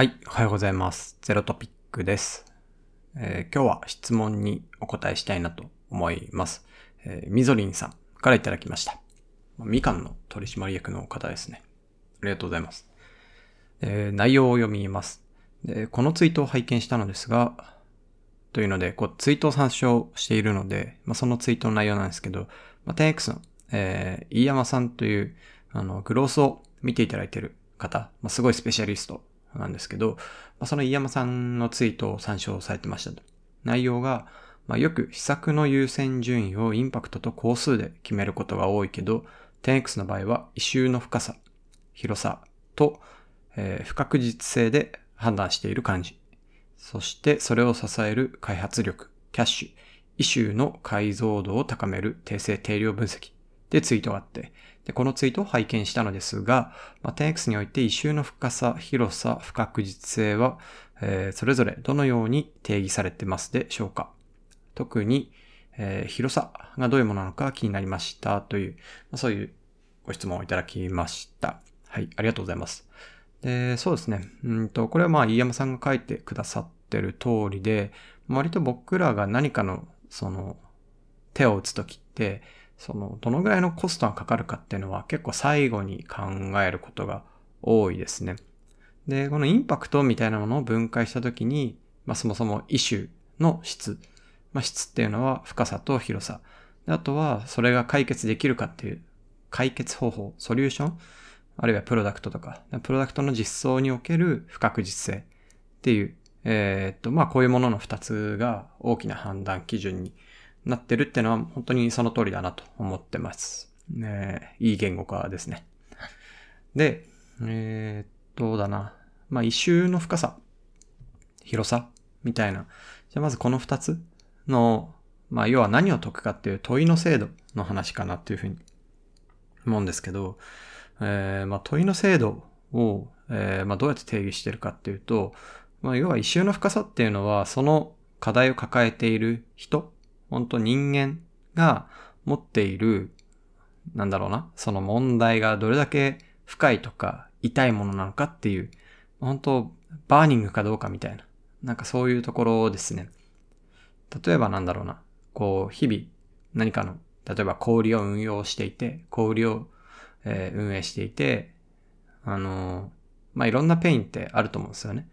はい、おはようございます。ゼロトピックです。えー今日は質問にお答えしたいなと思います。えーみぞりんさんからいただきました。みかんの取締役の方ですね。ありがとうございます。えー内容を読みます。でこのツイートを拝見したのですが、というので、こう、ツイートを参照しているので、まあ、そのツイートの内容なんですけど、まあ、10X の、えー、飯山さんという、あの、グロースを見ていただいている方、まあ、すごいスペシャリストなんですけど、まあ、その飯山さんのツイートを参照されてましたと。内容が、まあ、よく施策の優先順位をインパクトと工数で決めることが多いけど、10X の場合は、異臭の深さ、広さと、えー不確実性で判断している感じ。そして、それを支える開発力、キャッシュ、イシューの解像度を高める定性定量分析でツイートがあって、でこのツイートを拝見したのですが、まあ、10X において異臭の深さ、広さ、不確実性は、えーそれぞれどのように定義されてますでしょうか特に、えー広さがどういうものなのか気になりましたという、まあそういうご質問をいただきました。はい、ありがとうございます。で、そうですね。うんと、これはまあ、飯山さんが書いてくださってる通りで、割と僕らが何かの、その、手を打つときって、その、どのぐらいのコストがかかるかっていうのは結構最後に考えることが多いですね。で、このインパクトみたいなものを分解したときに、まあそもそもイシューの質。まあ質っていうのは深さと広さ。であとは、それが解決できるかっていう解決方法、ソリューションあるいはプロダクトとか、プロダクトの実装における不確実性っていう、えーっと、まあこういうものの二つが大きな判断基準になってるっていうのは本当にその通りだなと思ってます。ね、いい言語化ですね。で、えーっと、だな。まあ異臭の深さ、広さみたいな。じゃあまずこの二つの、まあ要は何を解くかっていう問いの精度の話かなっていうふうに思うんですけど、えーまあ、問いの精度を、えーまあ、どうやって定義してるかっていうと、まあ、要は一周の深さっていうのは、その課題を抱えている人、本当人間が持っている、なんだろうな、その問題がどれだけ深いとか痛いものなのかっていう、本当バーニングかどうかみたいな、なんかそういうところですね。例えばなんだろうな、こう、日々何かの、例えば小売を運用していて、小売りをえー運営していて、あのーまあ、いろんな pain ってあると思うんですよね。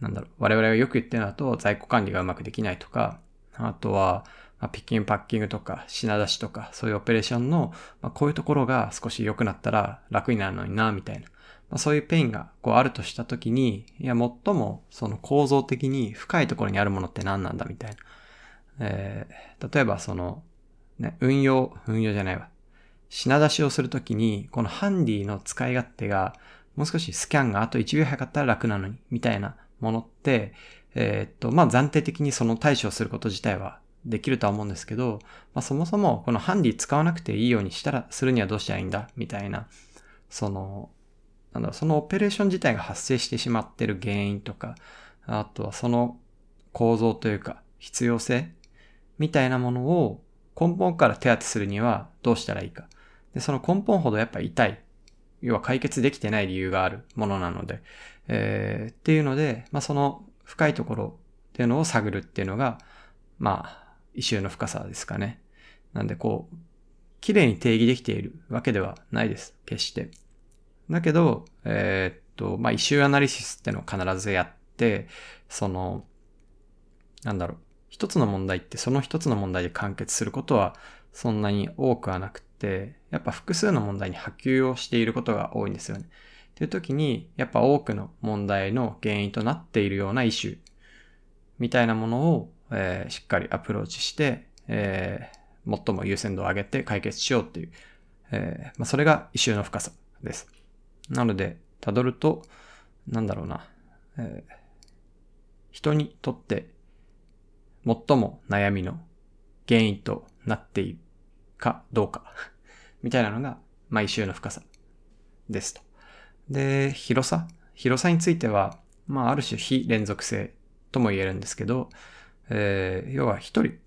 なんだろう、我々がよく言ってるのだと、在庫管理がうまくできないとか、あとは、ま、ピッキングパッキングとか、品出しとか、そういうオペレーションの、ま、こういうところが少し良くなったら楽になるのにな、みたいな。ま、そういう pain がこうあるとしたときに、いや、最もその構造的に深いところにあるものって何なんだ、みたいな。えー例えばその、ね、運用、運用じゃないわ。品出しをするときに、このハンディの使い勝手が、もう少しスキャンがあと1秒早かったら楽なのに、みたいなものって、えーっと、まあ、暫定的にその対処すること自体はできるとは思うんですけど、まあ、そもそもこのハンディ使わなくていいようにしたら、するにはどうしたらいいんだ、みたいな、その、なんだろう、そのオペレーション自体が発生してしまってる原因とか、あとはその構造というか、必要性みたいなものを根本から手当てするにはどうしたらいいか。で、その根本ほどやっぱ痛い。要は解決できてない理由があるものなので、えーっていうので、まあ、その深いところっていうのを探るっていうのが、まあ、異臭の深さですかね。なんでこう、綺麗に定義できているわけではないです。決して。だけど、えーっと、まあ、異臭アナリシスっていうのを必ずやって、その、なんだろう。一つの問題ってその一つの問題で完結することはそんなに多くはなくて、やっぱ複数の問題に波及をしていることが多いんですよね。っていう時に、やっぱ多くの問題の原因となっているようなイシューみたいなものを、えーしっかりアプローチして、えー最も優先度を上げて解決しようっていう、えーまあ、それがイシューの深さです。なので、辿ると、なんだろうな、えー人にとって最も悩みの原因となっているかどうかみたいなのが、まあ、異臭の深さですと。で、広さ？広さについては、まあ、ある種非連続性とも言えるんですけど、えー要は一人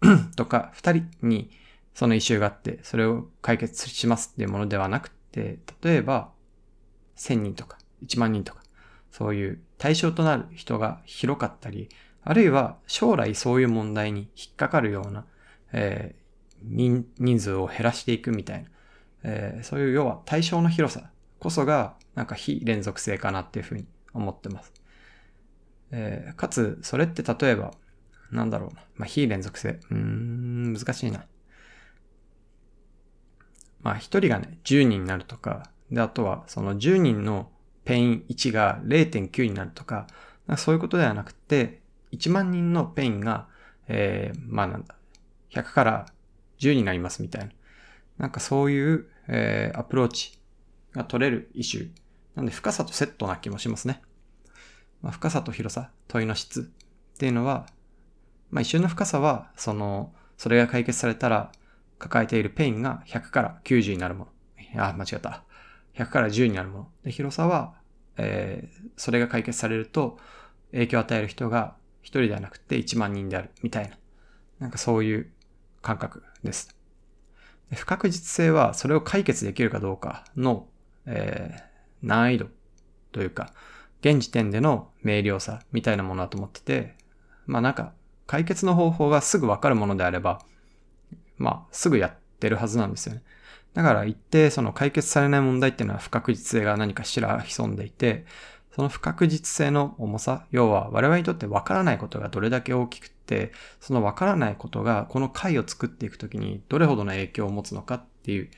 とか二人にその異臭があって、それを解決しますっていうものではなくて、例えば、千人とか一万人とか、そういう対象となる人が広かったり、あるいは将来そういう問題に引っかかるような、えー、人数を減らしていくみたいな、えー、そういう要は対象の広さこそがなんか非連続性かなっていうふうに思ってます。えー、かつ、それって例えば、なんだろうな。まあ、非連続性。うーん、難しいな。まあ、一人がね、10人になるとか、で、あとは、その10人の pain 1が0.9になるとか、かそういうことではなくて、1万人の pain が、えー、まあなんだ、100から10になりますみたいな。なんかそういう、えー、アプローチが取れる issue。なんで深さとセットな気もしますね。まあ、深さと広さ、問いの質っていうのは、まあ issue の深さは、その、それが解決されたら、抱えている pain が100から90になるもの。あ、間違った。100から10になるもの。で、広さは、えー、それが解決されると、影響を与える人が1人ではなくて1万人である、みたいな。なんかそういう感覚です。で不確実性は、それを解決できるかどうかの、えー、難易度というか、現時点での明瞭さみたいなものだと思ってて、まあなんか解決の方法がすぐわかるものであれば、まあすぐやってるはずなんですよね。だから一定その解決されない問題っていうのは不確実性が何かしら潜んでいて、その不確実性の重さ、要は我々にとってわからないことがどれだけ大きくって、そのわからないことがこの回を作っていくときにどれほどの影響を持つのかっていう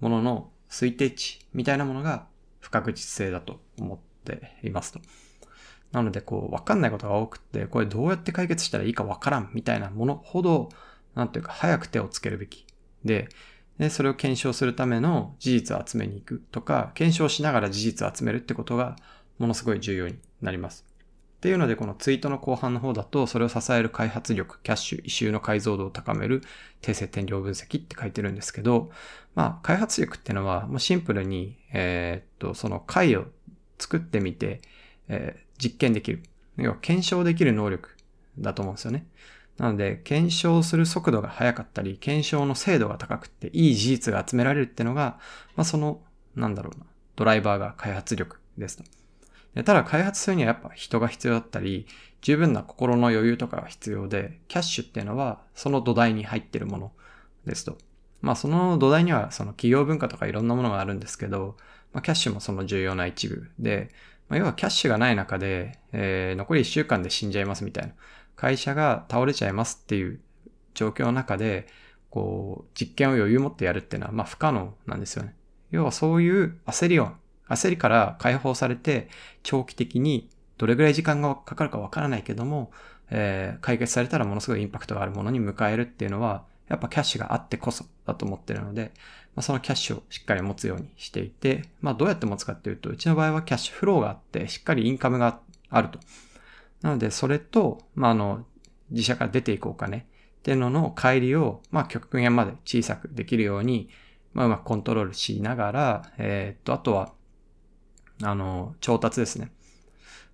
ものの推定値みたいなものが不確実性だと思っていますと。なので、こう、わかんないことが多くって、これどうやって解決したらいいかわからんみたいなものほど、なんていうか、早く手をつけるべき。で、で、それを検証するための事実を集めに行くとか、検証しながら事実を集めるってことが、ものすごい重要になります。っていうので、このツイートの後半の方だと、それを支える開発力、キャッシュ、異臭の解像度を高める定性点量分析って書いてるんですけど、まあ、開発力っていうのは、もうシンプルに、えー、っと、その回を作ってみて、えー、実験できる。要は検証できる能力だと思うんですよね。なので、検証する速度が速かったり、検証の精度が高くって、いい事実が集められるっていうのが、まあ、その、なんだろうな、ドライバーが開発力ですと。でただ開発するにはやっぱ人が必要だったり、十分な心の余裕とかが必要で、キャッシュっていうのはその土台に入ってるものですと。まあその土台にはその企業文化とかいろんなものがあるんですけど、まあ、キャッシュもその重要な一部で、まあ、要はキャッシュがない中で、えー、残り1週間で死んじゃいますみたいな。会社が倒れちゃいますっていう状況の中で、こう、実験を余裕持ってやるっていうのは、まあ不可能なんですよね。要はそういう焦りを焦りから解放されて、長期的にどれぐらい時間がかかるかわからないけども、えー、解決されたらものすごいインパクトがあるものに迎えるっていうのは、やっぱキャッシュがあってこそだと思ってるので、まあ、そのキャッシュをしっかり持つようにしていて、まあどうやって持つかっていうと、うちの場合はキャッシュフローがあって、しっかりインカムがあると。なので、それと、まああの、自社から出ていくお金っていうのの帰りを、まあ極限まで小さくできるように、まあうまくコントロールしながら、えー、っと、あとは、あの、調達ですね。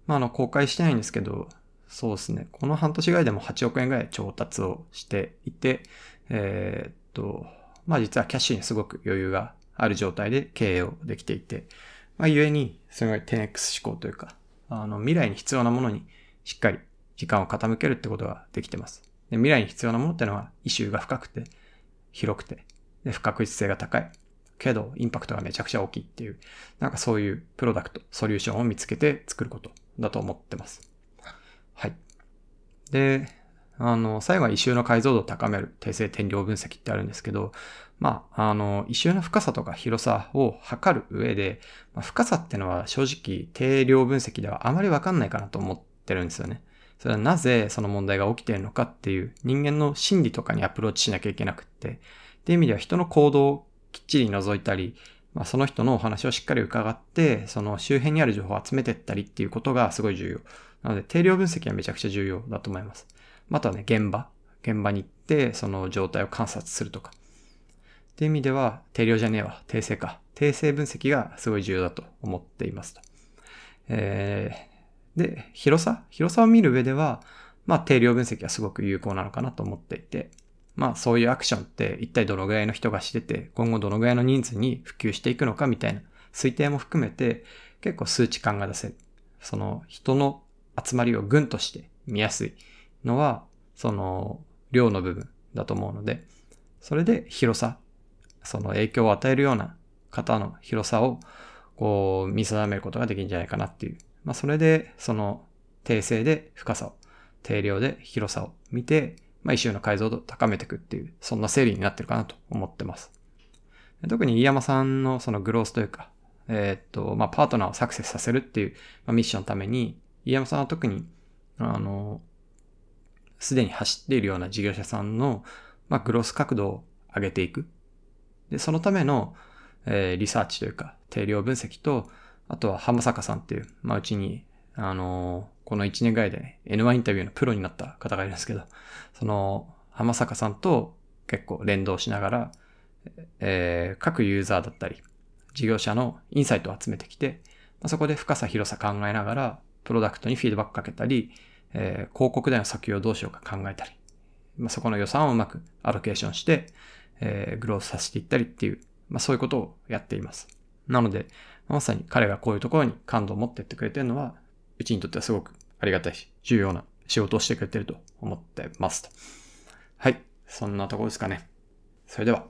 まあ、あの、公開してないんですけど、そうですね。この半年ぐらいでも8億円ぐらい調達をしていて、えー、っと、まあ実はキャッシュにすごく余裕がある状態で経営をできていて、まあ故にすごい 10X 思考というか、あの、未来に必要なものにしっかり時間を傾けるってことができてます。で未来に必要なものってのは、イシューが深くて、広くて、で、不確実性が高い。けど、インパクトがめちゃくちゃ大きいっていう、なんかそういうプロダクト、ソリューションを見つけて作ることだと思ってます。はい。で、あの、最後は異臭の解像度を高める定性点量分析ってあるんですけど、まあ、あの、異臭の深さとか広さを測る上で、まあ、深さってのは正直定量分析ではあまりわかんないかなと思ってるんですよね。それはなぜその問題が起きているのかっていう人間の心理とかにアプローチしなきゃいけなくって、っていう意味では人の行動きっちり覗いたり、まあ、その人のお話をしっかり伺って、その周辺にある情報を集めていったりっていうことがすごい重要。なので、定量分析はめちゃくちゃ重要だと思います。あとはね、現場。現場に行って、その状態を観察するとか。っていう意味では、定量じゃねえわ。定性か。定性分析がすごい重要だと思っていますと。えー、で、広さ？広さを見る上では、まあ、定量分析はすごく有効なのかなと思っていて、まあそういうアクションって一体どのぐらいの人がしてて、今後どのぐらいの人数に普及していくのかみたいな推定も含めて結構数値感が出せる。その人の集まりを群として見やすいのは、その量の部分だと思うので、それで広さ、その影響を与えるような方の広さをこう見定めることができるんじゃないかなっていう。まあそれでその定性で深さを、定量で広さを見て、まあ一周の解像度を高めていくっていう、そんな整理になってるかなと思ってます。特に飯山さんのそのグロースというか、えー、っと、まあパートナーをサクセスさせるっていう、まあ、ミッションのために、飯山さんは特に、あの、すでに走っているような事業者さんの、まあ、グロース角度を上げていく。で、そのための、えー、リサーチというか、定量分析と、あとは浜坂さんっていう、まあ、うちに、あの、この1年ぐらいで、ね、N1 インタビューのプロになった方がいるんですけど、その、浜坂さんと結構連動しながら、えー、各ユーザーだったり、事業者のインサイトを集めてきて、まあ、そこで深さ広さ考えながら、プロダクトにフィードバックかけたり、えー、広告代の先をどうしようか考えたり、まあ、そこの予算をうまくアロケーションして、えー、グロースさせていったりっていう、まあ、そういうことをやっています。なので、まさに彼がこういうところに感度を持ってってくれてるのは、うちにとってはすごくありがたいし、重要な仕事をしてくれてると思ってますと。はい。そんなところですかね。それでは。